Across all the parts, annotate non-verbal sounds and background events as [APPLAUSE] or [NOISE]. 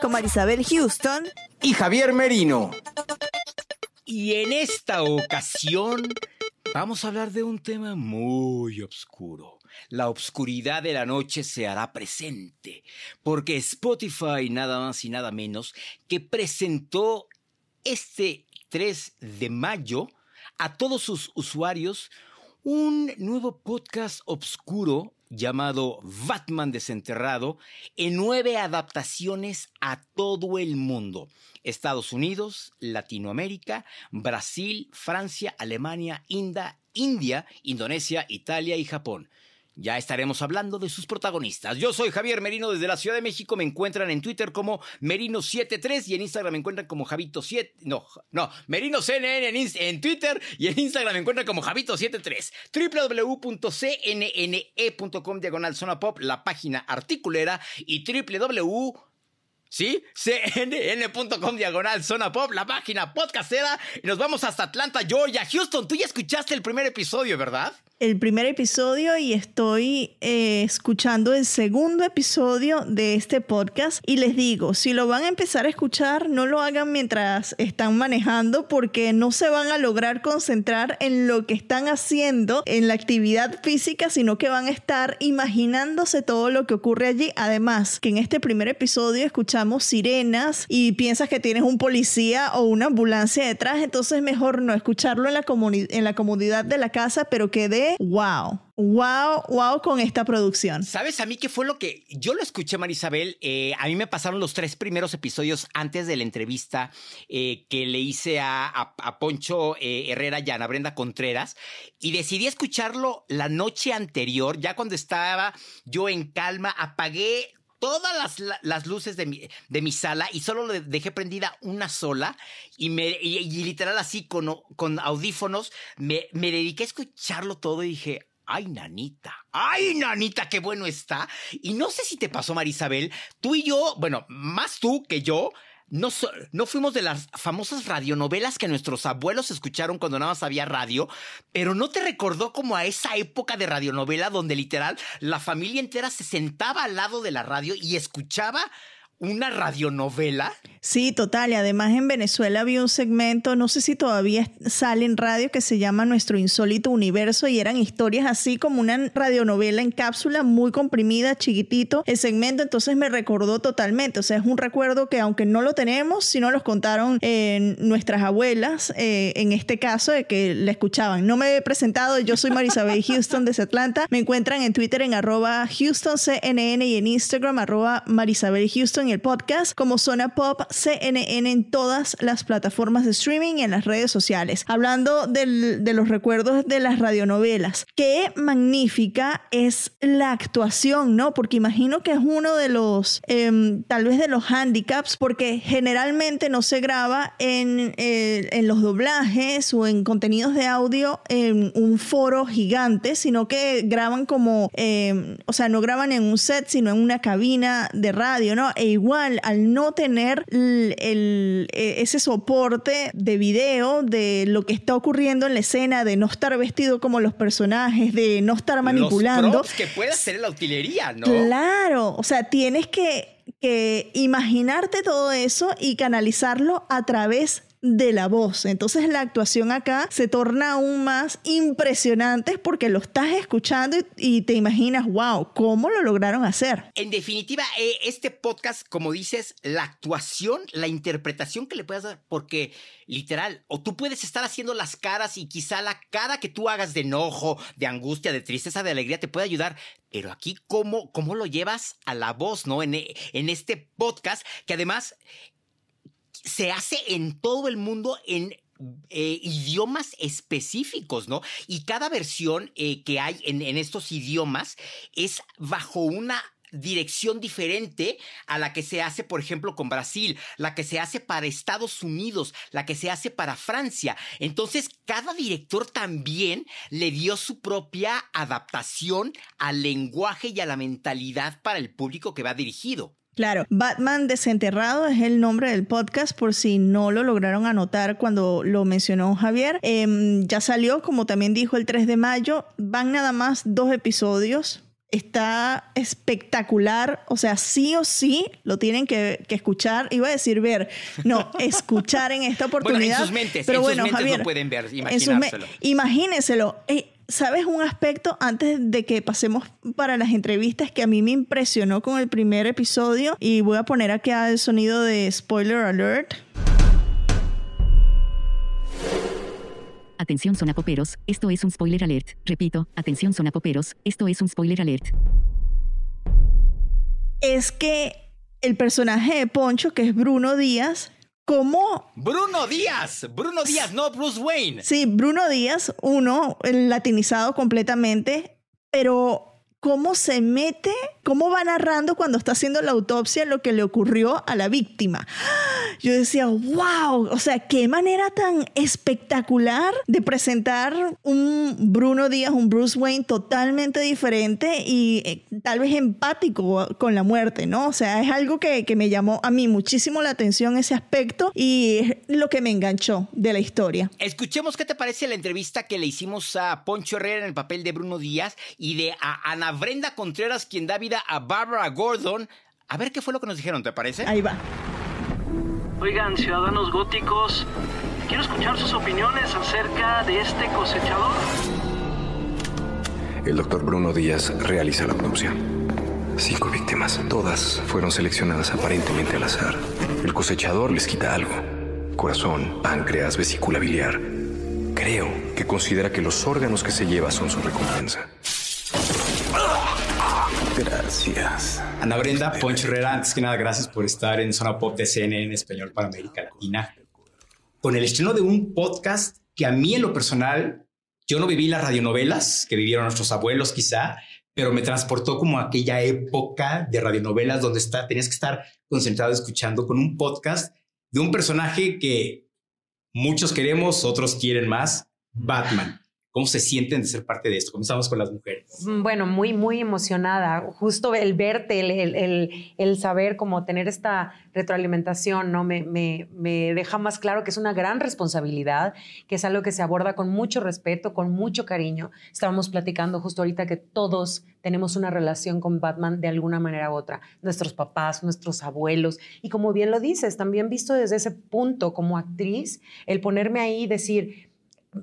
con Marisabel Houston. y Javier Merino. Y en esta ocasión vamos a hablar de un tema muy oscuro. La obscuridad de la noche se hará presente, porque Spotify nada más y nada menos que presentó este 3 de mayo a todos sus usuarios un nuevo podcast obscuro llamado Batman Desenterrado en nueve adaptaciones a todo el mundo. Estados Unidos, Latinoamérica, Brasil, Francia, Alemania, India, India, Indonesia, Italia y Japón. Ya estaremos hablando de sus protagonistas. Yo soy Javier Merino desde la Ciudad de México. Me encuentran en Twitter como Merino73 y en Instagram me encuentran como Javito7. No, no, Merino CNN en, Twitter y en Instagram me encuentran como Javito73. www.cnne.com diagonal zona pop, la página articulera y www. ¿Sí? cnn.com diagonal zona pop, la página podcastera. Y nos vamos hasta Atlanta, Georgia. Houston, tú ya escuchaste el primer episodio, ¿verdad? El primer episodio y estoy eh, escuchando el segundo episodio de este podcast. Y les digo, si lo van a empezar a escuchar, no lo hagan mientras están manejando porque no se van a lograr concentrar en lo que están haciendo, en la actividad física, sino que van a estar imaginándose todo lo que ocurre allí. Además, que en este primer episodio escuchamos sirenas y piensas que tienes un policía o una ambulancia detrás, entonces mejor no escucharlo en la, en la comodidad de la casa, pero que de wow, wow, wow con esta producción. ¿Sabes a mí qué fue lo que yo lo escuché, Marisabel? Eh, a mí me pasaron los tres primeros episodios antes de la entrevista eh, que le hice a Poncho eh, Herrera y a Ana Brenda Contreras y decidí escucharlo la noche anterior, ya cuando estaba yo en calma, apagué todas las, la- las luces de mi, de mi sala y solo le dejé prendida una sola y, me, y, y literal así con, con audífonos me, me dediqué a escucharlo todo y dije, ay nanita, ay nanita, qué bueno está. Y no sé si te pasó Marisabel, tú y yo, bueno, más tú que yo. No, no fuimos de las famosas radionovelas que nuestros abuelos escucharon cuando nada más había radio, pero no te recordó como a esa época de radionovela donde literal la familia entera se sentaba al lado de la radio y escuchaba una radionovela. Sí, total. Y además en Venezuela había un segmento, no sé si todavía sale en radio, que se llama Nuestro Insólito Universo y eran historias así como una radionovela en cápsula muy comprimida, chiquitito. El segmento entonces me recordó totalmente. O sea, es un recuerdo que aunque no lo tenemos, si no los contaron eh, nuestras abuelas, eh, en este caso, de que la escuchaban. No me he presentado, yo soy Marisabel [LAUGHS] Houston desde Atlanta. Me encuentran en Twitter en arroba HoustonCNN y en Instagram arroba Marisabel Houston. En el podcast como Zona Pop CNN en todas las plataformas de streaming y en las redes sociales. Hablando de los recuerdos de las radionovelas. Qué magnífica es la actuación, ¿no? Porque imagino que es uno de los, em, tal vez de los handicaps, porque generalmente no se graba en, eh, en los doblajes o en contenidos de audio en un foro gigante, sino que graban como, em, o sea, no graban en un set, sino en una cabina de radio, ¿no? E igual, al no tener el, e, ese soporte de video de lo que está ocurriendo en la escena, de no estar vestido como los personajes, de no estar manipulando. Los que puede hacer la utilería, ¿no? Claro, o sea, tienes que, que imaginarte todo eso y canalizarlo a través de la voz. Entonces la actuación acá se torna aún más impresionante porque lo estás escuchando y, te imaginas, wow, ¿cómo lo lograron hacer? En definitiva, eh, este podcast, como dices, la actuación, la interpretación que le puedas dar, porque literal, o tú puedes estar haciendo las caras y quizá la cara que tú hagas de enojo, de angustia, de tristeza, de alegría te puede ayudar, pero aquí cómo, cómo lo llevas a la voz, ¿no? En, en este podcast, que además se hace en todo el mundo en eh, idiomas específicos, ¿no? Y cada versión eh, que hay en, estos idiomas es bajo una dirección diferente a la que se hace, por ejemplo, con Brasil, la que se hace para Estados Unidos, la que se hace para Francia. Entonces, cada director también le dio su propia adaptación al lenguaje y a la mentalidad para el público que va dirigido. Claro, Batman Desenterrado es el nombre del podcast por si no lo lograron anotar cuando lo mencionó Javier. Em, ya salió, como también dijo, el 3 de mayo. Van nada más dos episodios. Está espectacular, o sea, sí o sí lo tienen que, escuchar. Iba a decir ver, no, [LAUGHS] escuchar en esta oportunidad. Bueno, en sus mentes, pero bueno, Javier, lo pueden ver, imaginárselo. Imagínenselo. Eh, ¿Sabes un aspecto antes de que pasemos para las entrevistas que a mí me impresionó con el primer episodio? Y voy a poner aquí el sonido de spoiler alert. Atención sonapoperos, esto es un spoiler alert. Repito, atención sonapoperos, esto es un spoiler alert. Es que el personaje de Poncho, que es Bruno Díaz, ¿Cómo? Bruno Díaz, Bruno Díaz, no Bruce Wayne. Sí, Bruno Díaz, uno, latinizado completamente, pero cómo se mete, cómo va narrando cuando está haciendo la autopsia lo que le ocurrió a la víctima. Yo decía, wow, o sea, qué manera tan espectacular de presentar un Bruno Díaz, un Bruce Wayne totalmente diferente y eh, tal vez empático con la muerte, ¿no? O sea, es algo que, que me llamó a mí muchísimo la atención ese aspecto y es lo que me enganchó de la historia. Escuchemos qué te parece la entrevista que le hicimos a Poncho Herrera en el papel de Bruno Díaz y de Ana Brenda Contreras, quien da vida a Barbara Gordon. A ver qué fue lo que nos dijeron, ¿te parece? Ahí va. Oigan, ciudadanos góticos, quiero escuchar sus opiniones acerca de este cosechador. El doctor Bruno Díaz realiza la autopsia. Cinco víctimas, todas fueron seleccionadas aparentemente al azar. El cosechador les quita algo. Corazón, páncreas, vesícula biliar. Creo que considera que los órganos que se lleva son su recompensa. Gracias. Ana Brenda, Poncho Herrera, antes que nada, gracias por estar en Zona Pop de CNN en español para América Latina. Con el estreno de un podcast que a mí en lo personal, yo no viví las radionovelas que vivieron nuestros abuelos quizá, pero me transportó como a aquella época de radionovelas donde está, tenías que estar concentrado escuchando con un podcast de un personaje que muchos queremos, otros quieren más, Batman. ¿Cómo se sienten de ser parte de esto? Comenzamos con las mujeres. Mm, bueno, muy, muy emocionada. Justo el verte, el, el, el, saber cómo tener esta retroalimentación, ¿no? Me, me, me, deja más claro que es una gran responsabilidad, que es algo que se aborda con mucho respeto, con mucho cariño. Estábamos platicando justo ahorita que todos tenemos una relación con Batman de alguna manera u otra. Nuestros papás, nuestros abuelos. Y como bien lo dices, también visto desde ese punto como actriz, el ponerme ahí y decir,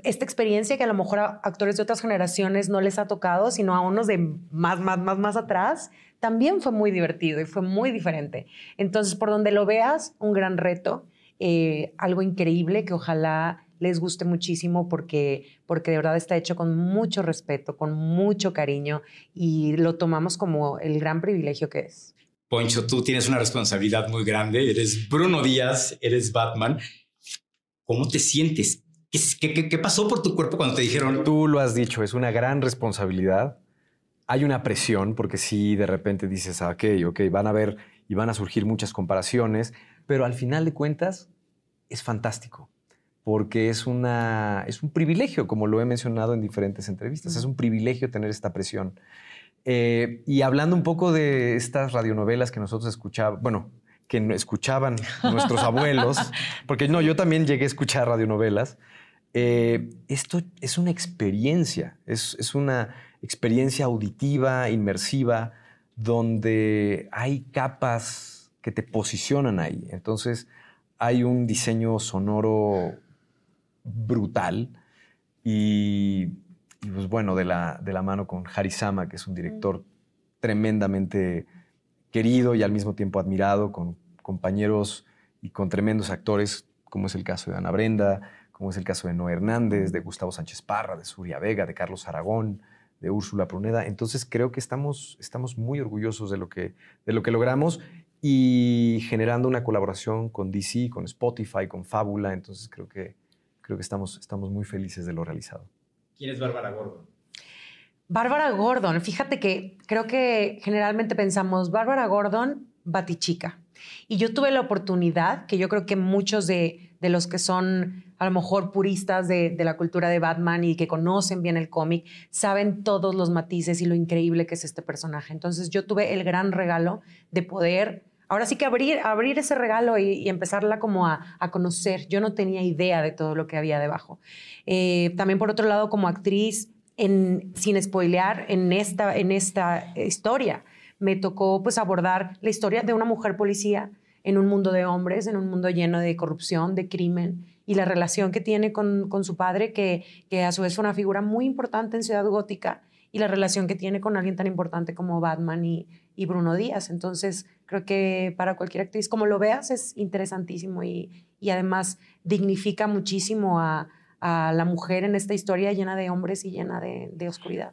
esta experiencia que a lo mejor a actores de otras generaciones no les ha tocado, sino a unos de más, más, más, más atrás, también fue muy divertido y fue muy diferente. Entonces, por donde lo veas, un gran reto, eh, algo increíble que ojalá les guste muchísimo porque, porque de verdad está hecho con mucho respeto, con mucho cariño y lo tomamos como el gran privilegio que es. Poncho, tú tienes una responsabilidad muy grande. Eres Bruno Díaz, eres Batman. ¿Cómo te sientes? ¿Qué, qué, qué pasó por tu cuerpo cuando te dijeron? Tú lo has dicho, es una gran responsabilidad. Hay una presión porque si de repente dices, ah, ok, ok, van a ver y van a surgir muchas comparaciones, pero al final de cuentas es fantástico porque es, una, es un privilegio, como lo he mencionado en diferentes entrevistas, es un privilegio tener esta presión. Eh, y hablando un poco de estas radionovelas que nosotros escuchábamos, bueno, que escuchaban nuestros abuelos, [LAUGHS] porque no, yo también llegué a escuchar radionovelas, eh, esto es una experiencia, es, es, una experiencia auditiva, inmersiva, donde hay capas que te posicionan ahí. Entonces, hay un diseño sonoro brutal y, pues bueno, de la, de la mano con Harisama, que es un director tremendamente querido y al mismo tiempo admirado, con compañeros y con tremendos actores, como es el caso de Ana Brenda, como es el caso de Noé Hernández, de Gustavo Sánchez Parra, de Suria Vega, de Carlos Aragón, de Úrsula Pruneda. Entonces creo que estamos, estamos muy orgullosos de lo, que, de lo que logramos y generando una colaboración con DC, con Spotify, con Fábula. Entonces creo que, creo que estamos, estamos muy felices de lo realizado. ¿Quién es Bárbara Gordon? Bárbara Gordon, fíjate que creo que generalmente pensamos Bárbara Gordon, Batichica. Y yo tuve la oportunidad, que yo creo que muchos de, de los que son a lo mejor puristas de, de, la cultura de Batman y que conocen bien el cómic, saben todos los matices y lo increíble que es este personaje. Entonces yo tuve el gran regalo de poder ahora sí que abrir, abrir ese regalo y, empezarla como a, conocer. Yo no tenía idea de todo lo que había debajo. Eh, también por otro lado, como actriz, sin spoilear, en esta, en esta historia, me tocó pues abordar la historia de una mujer policía en un mundo de hombres, en un mundo lleno de corrupción, de crimen, y la relación que tiene con, con su padre, que, que a su vez fue una figura muy importante en Ciudad Gótica, y la relación que tiene con alguien tan importante como Batman y, y Bruno Díaz. Entonces, creo que para cualquier actriz, como lo veas, es interesantísimo y, y además dignifica muchísimo a, a, la mujer en esta historia llena de hombres y llena de, de oscuridad.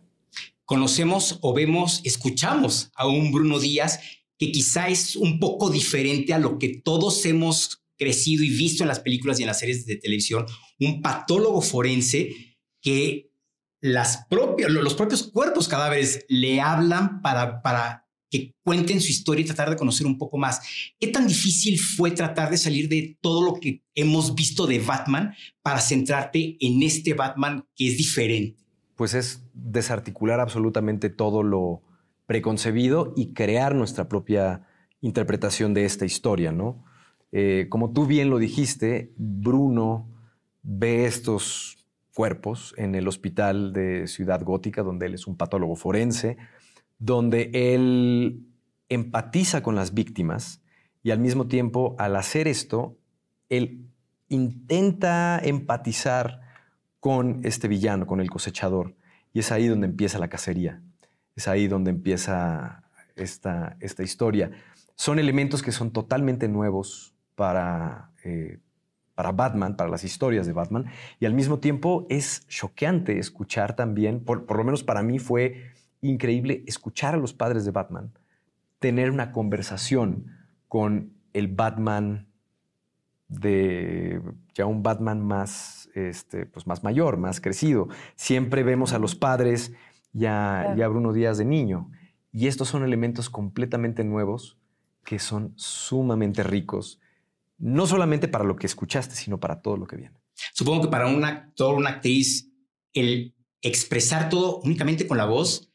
Conocemos o vemos, escuchamos a un Bruno Díaz que quizá es un poco diferente a lo que todos hemos crecido y visto en las películas y en las series de televisión, un patólogo forense que las los propios cuerpos cadáveres le hablan para, para que cuenten su historia y tratar de conocer un poco más. ¿Qué tan difícil fue tratar de salir de todo lo que hemos visto de Batman para centrarte en este Batman que es diferente? Pues es desarticular absolutamente todo lo preconcebido y crear nuestra propia interpretación de esta historia, ¿no? Eh, como tú bien lo dijiste, Bruno ve estos cuerpos en el hospital de Ciudad Gótica, donde él es un patólogo forense, donde él empatiza con las víctimas y al mismo tiempo, al hacer esto, él intenta empatizar con este villano, con el cosechador. Y es ahí donde empieza la cacería. Es ahí donde empieza esta, esta historia. Son elementos que son totalmente nuevos para, eh, para Batman, para las historias de Batman. Y al mismo tiempo es choqueante escuchar también, por, por lo menos para mí fue increíble escuchar a los padres de Batman, tener una conversación con el Batman de ya un Batman más, este, pues más mayor, más crecido. Siempre vemos a los padres ya, ya Bruno Díaz de niño. Y estos son elementos completamente nuevos que son sumamente ricos, no solamente para lo que escuchaste, sino para todo lo que viene. Supongo que para un actor, una actriz, el expresar todo únicamente con la voz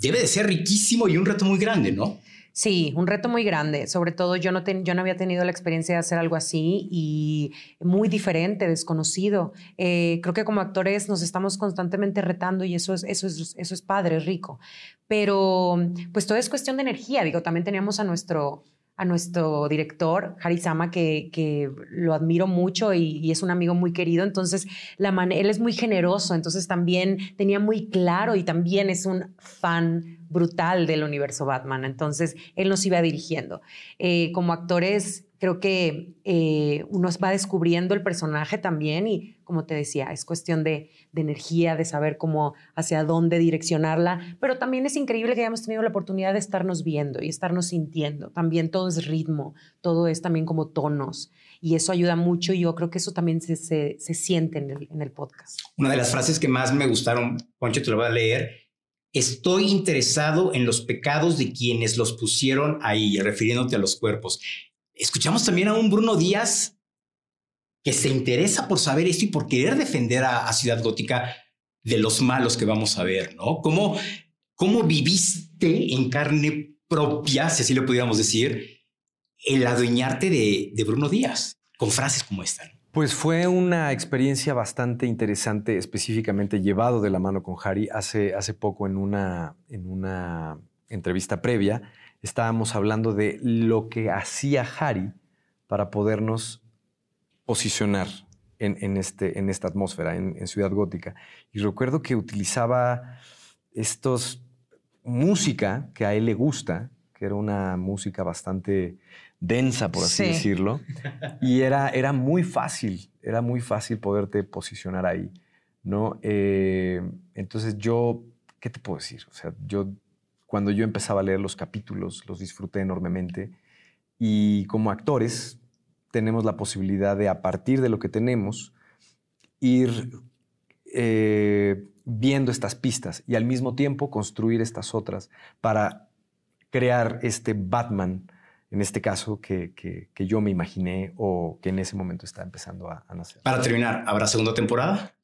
debe de ser riquísimo y un reto muy grande, ¿no? Sí, un reto muy grande. Sobre todo yo no, yo no había tenido la experiencia de hacer algo así y muy diferente, desconocido. Eh, creo que como actores nos estamos constantemente retando y eso es, eso, es, eso es padre, rico. Pero pues todo es cuestión de energía. Digo, también teníamos a nuestro, a nuestro director, Harisama, que, que lo admiro mucho y, es un amigo muy querido. Entonces, la él es muy generoso, entonces también tenía muy claro y también es un fan brutal del universo Batman. Entonces, él nos iba dirigiendo. Eh, como actores, creo que eh, uno va descubriendo el personaje también y, como te decía, es cuestión de, de, energía, de saber cómo, hacia dónde direccionarla, pero también es increíble que hayamos tenido la oportunidad de estarnos viendo y estarnos sintiendo. También todo es ritmo, todo es también como tonos y eso ayuda mucho y yo creo que eso también se, se, se siente en el, en el podcast. Una de las frases que más me gustaron, Poncho, te lo voy a leer. Estoy interesado en los pecados de quienes los pusieron ahí, refiriéndote a los cuerpos. Escuchamos también a un Bruno Díaz que se interesa por saber esto y por querer defender a, Ciudad Gótica de los malos que vamos a ver, ¿no? ¿Cómo, cómo viviste en carne propia, si así lo pudiéramos decir, el adueñarte de, de Bruno Díaz con frases como esta? Pues fue una experiencia bastante interesante, específicamente llevado de la mano con Harry. Hace, hace poco en una, en una entrevista previa estábamos hablando de lo que hacía Harry para podernos posicionar en, en, este, en esta atmósfera, en, en, Ciudad Gótica. Y recuerdo que utilizaba estos música que a él le gusta, que era una música bastante densa, por así sí. decirlo. [LAUGHS] Y era, era muy fácil, era muy fácil poderte posicionar ahí, ¿no? Eh, entonces yo, ¿qué te puedo decir? O sea, yo, cuando yo empezaba a leer los capítulos, los disfruté enormemente. Y como actores, tenemos la posibilidad de, a partir de lo que tenemos, ir eh, viendo estas pistas y al mismo tiempo construir estas otras para crear este Batman en este caso, que, que, yo me imaginé o que en ese momento está empezando a, a nacer. Para terminar, ¿habrá segunda temporada?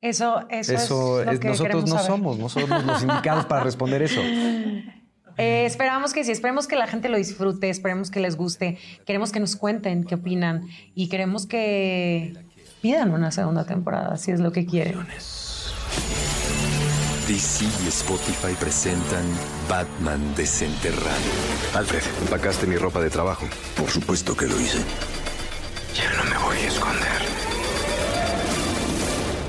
Eso, eso, eso es, lo es que nosotros no saber. somos, no somos los indicados para responder eso. [LAUGHS] Eh, esperamos que sí, esperemos que la gente lo disfrute, esperemos que les guste, queremos que nos cuenten qué opinan y queremos que pidan una segunda temporada, si es lo que quieren. DC y Spotify presentan Batman desenterrado. Alfred, empacaste mi ropa de trabajo. Por supuesto que lo hice. Ya no me voy a esconder.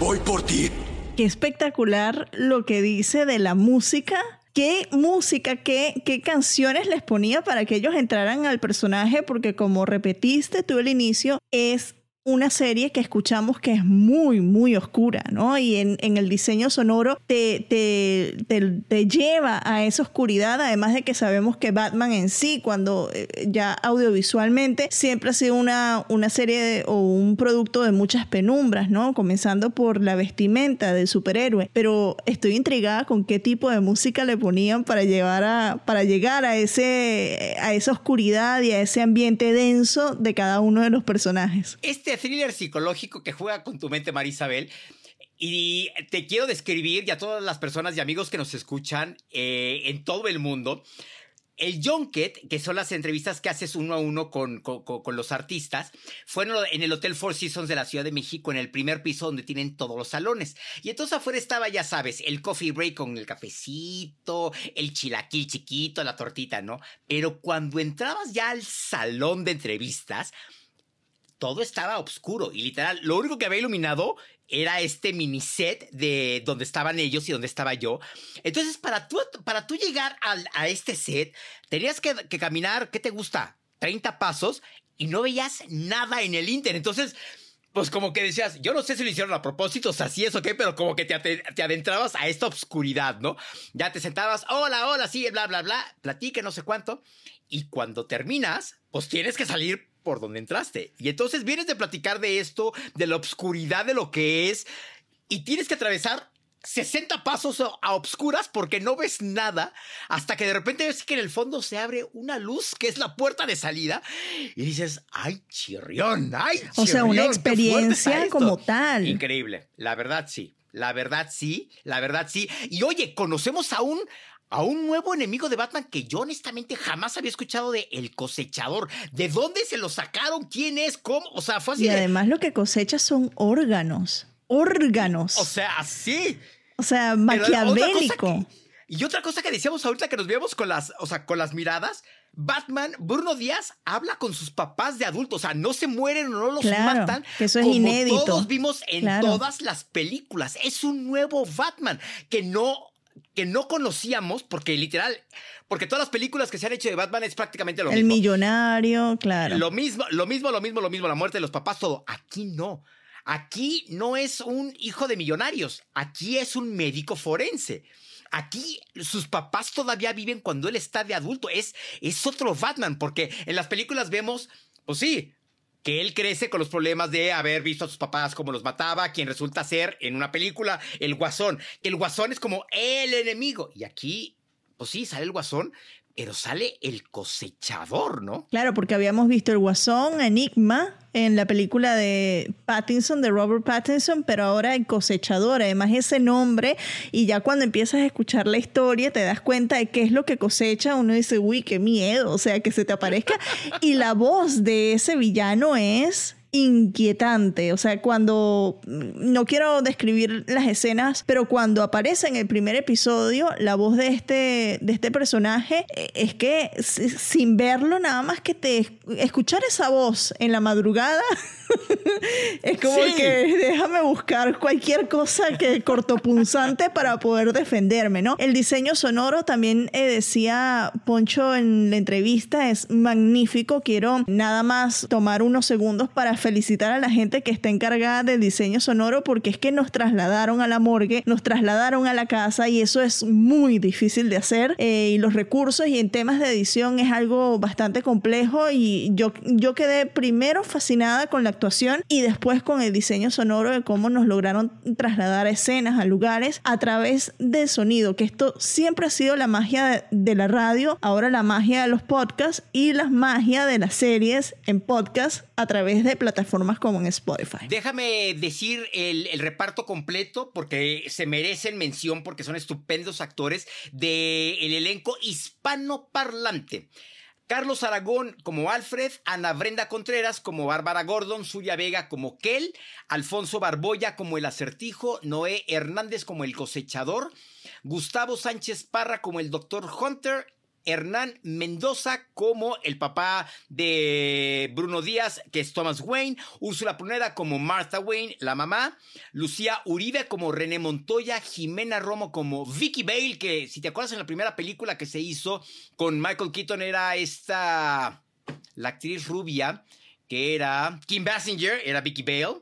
Voy por ti. Qué espectacular lo que dice de la música. ¿Qué música, qué, qué canciones les ponía para que ellos entraran al personaje? Porque como repetiste tú el inicio, es una serie que escuchamos que es muy, muy oscura, ¿no? Y en, el diseño sonoro te, te, te, te, lleva a esa oscuridad, además de que sabemos que Batman en sí, cuando eh, ya audiovisualmente, siempre ha sido una, una serie de, o un producto de muchas penumbras, ¿no? Comenzando por la vestimenta del superhéroe. Pero estoy intrigada con qué tipo de música le ponían para, llevar a, para llegar a, ese, a esa oscuridad y a ese ambiente denso de cada uno de los personajes. Este thriller psicológico que juega con tu mente, Marisabel. Y te quiero describir, y a todas las personas y amigos que nos escuchan eh, en todo el mundo, el junket, que son las entrevistas que haces uno a uno con, con, con, los artistas, fue en el Hotel Four Seasons de la Ciudad de México, en el primer piso donde tienen todos los salones. Y entonces afuera estaba, ya sabes, el coffee break con el cafecito, el chilaquil chiquito, la tortita, ¿no? Pero cuando entrabas ya al salón de entrevistas, todo estaba oscuro y literal, lo único que había iluminado era este mini set de donde estaban ellos y donde estaba yo. Entonces, para tú, para tú llegar a, este set, tenías que, caminar, ¿qué te gusta? 30 pasos y no veías nada en el Inter. Entonces, pues como que decías, yo no sé si lo hicieron a propósito, o sea, sí es ok, pero como que te, te adentrabas a esta oscuridad, ¿no? Ya te sentabas, hola, hola, sí, bla, bla, bla, platique, no sé cuánto. Y cuando terminas, pues tienes que salir por donde entraste. Y entonces vienes de platicar de esto, de la obscuridad de lo que es, y tienes que atravesar 60 pasos a obscuras porque no ves nada hasta que de repente ves que en el fondo se abre una luz que es la puerta de salida y dices, ay, chirrión, ay, chirrión, O sea, una experiencia como tal. Increíble, la verdad sí, la verdad sí, la verdad sí. Y oye, conocemos a un, a un nuevo enemigo de Batman que yo honestamente jamás había escuchado de El Cosechador. ¿De dónde se lo sacaron? ¿Quién es? ¿Cómo? O sea, fue así Y de... además lo que cosecha son órganos. Órganos. O sea, sí. O sea, maquiavélico. Que, y otra cosa que decíamos ahorita que nos vemos con las, o sea, con las miradas, Batman, Bruno Díaz habla con sus papás de adultos, o sea, no se mueren o no los claro, matan. Que eso es como inédito. Todos vimos en claro. todas las películas. Es un nuevo Batman que no que no conocíamos, porque literal, porque todas las películas que se han hecho de Batman es prácticamente lo El mismo. millonario, claro. Lo mismo, lo mismo, lo mismo, lo mismo, la muerte de los papás, todo. Aquí no. Aquí no es un hijo de millonarios, aquí es un médico forense. Aquí sus papás todavía viven cuando él está de adulto. Es, es otro Batman, porque en las películas vemos, pues sí, que él crece con los problemas de haber visto a sus papás como los mataba, quien resulta ser en una película el guasón. El guasón es como el enemigo. Y aquí, pues sí, sale el guasón, pero sale el cosechador, ¿no? Claro, porque habíamos visto el Guasón, Enigma, en la película de Pattinson, de Robert Pattinson, pero ahora el cosechador, además ese nombre, y ya cuando empiezas a escuchar la historia te das cuenta de qué es lo que cosecha, uno dice, uy, qué miedo, o sea, que se te aparezca. Y la voz de ese villano es inquietante. O sea, cuando, no quiero describir las escenas, pero cuando aparece en el primer episodio la voz de este, de este personaje, eh, es que si- sin verlo, nada más que te escuchar esa voz en la madrugada, [LAUGHS] es como Sí. que déjame buscar cualquier cosa que cortopunzante para poder defenderme, ¿no? El diseño sonoro también eh, decía Poncho en la entrevista es magnífico. Quiero nada más tomar unos segundos para felicitar a la gente que está encargada del diseño sonoro porque es que nos trasladaron a la morgue, nos trasladaron a la casa y eso es muy difícil de hacer eh, y los recursos y en temas de edición es algo bastante complejo y yo, yo quedé primero fascinada con la actuación y después con el diseño sonoro de cómo nos lograron trasladar a escenas, a lugares a través del sonido, que esto siempre ha sido la magia de, de la radio, ahora la magia de los podcasts y la magia de las series en podcast a través de plataformas como en Spotify. Déjame decir el, reparto completo porque se merecen mención porque son estupendos actores del elenco hispanoparlante. Carlos Aragón como Alfred, Ana Brenda Contreras como Bárbara Gordon, Suya Vega como Kel, Alfonso Barboya como el acertijo, Noé Hernández como el cosechador, Gustavo Sánchez Parra como el doctor Hunter, Hernán Mendoza como el papá de Bruno Díaz, que es Thomas Wayne, Úrsula Pruneda como Martha Wayne, la mamá, Lucía Uribe como René Montoya, Jimena Romo como Vicky Bale, que si te acuerdas en la primera película que se hizo con Michael Keaton era esta, la actriz rubia, que era Kim Basinger, era Vicky Bale,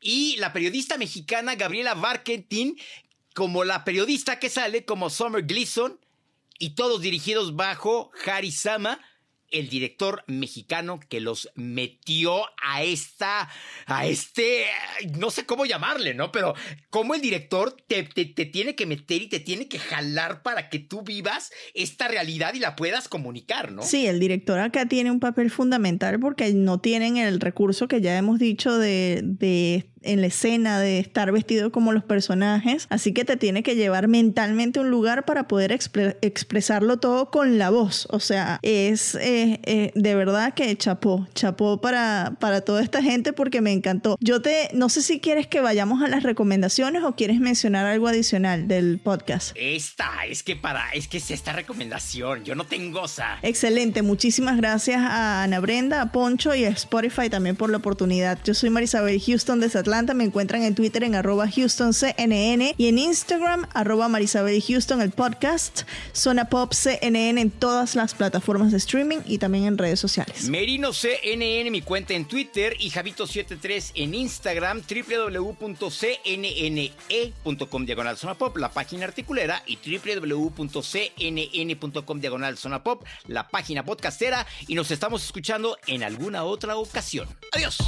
y la periodista mexicana Gabriela Barkentin como la periodista que sale como Summer Gleason, y todos dirigidos bajo Harry Sama, el director mexicano que los metió a esta, a este, no sé cómo llamarle, ¿no? Pero como el director te, te, te tiene que meter y te tiene que jalar para que tú vivas esta realidad y la puedas comunicar, ¿no? Sí, el director acá tiene un papel fundamental porque no tienen el recurso que ya hemos dicho de, de en la escena de estar vestido como los personajes, así que te tiene que llevar mentalmente a un lugar para poder expre- expresarlo todo con la voz, o sea, es eh, eh, de verdad que chapó, chapó para, para toda esta gente porque me encantó. Yo te, no sé si quieres que vayamos a las recomendaciones o quieres mencionar algo adicional del podcast. Esta, es que para, es que es esta recomendación, yo no tengo, o sea, Excelente, muchísimas gracias a Ana Brenda, a Poncho y a Spotify también por la oportunidad. Yo soy Marisabel Houston desde Me encuentran en Twitter en arroba HoustonCNN y en Instagram arroba Marisabel Houston, el podcast, Zona Pop CNN en todas las plataformas de streaming y también en redes sociales. Merino CNN, mi cuenta en Twitter, y Javito73 en Instagram, www.cnne.com diagonal zona la página articulera, y www.cnn.com diagonal zona pop, la página podcastera, y nos estamos escuchando en alguna otra ocasión. Adiós.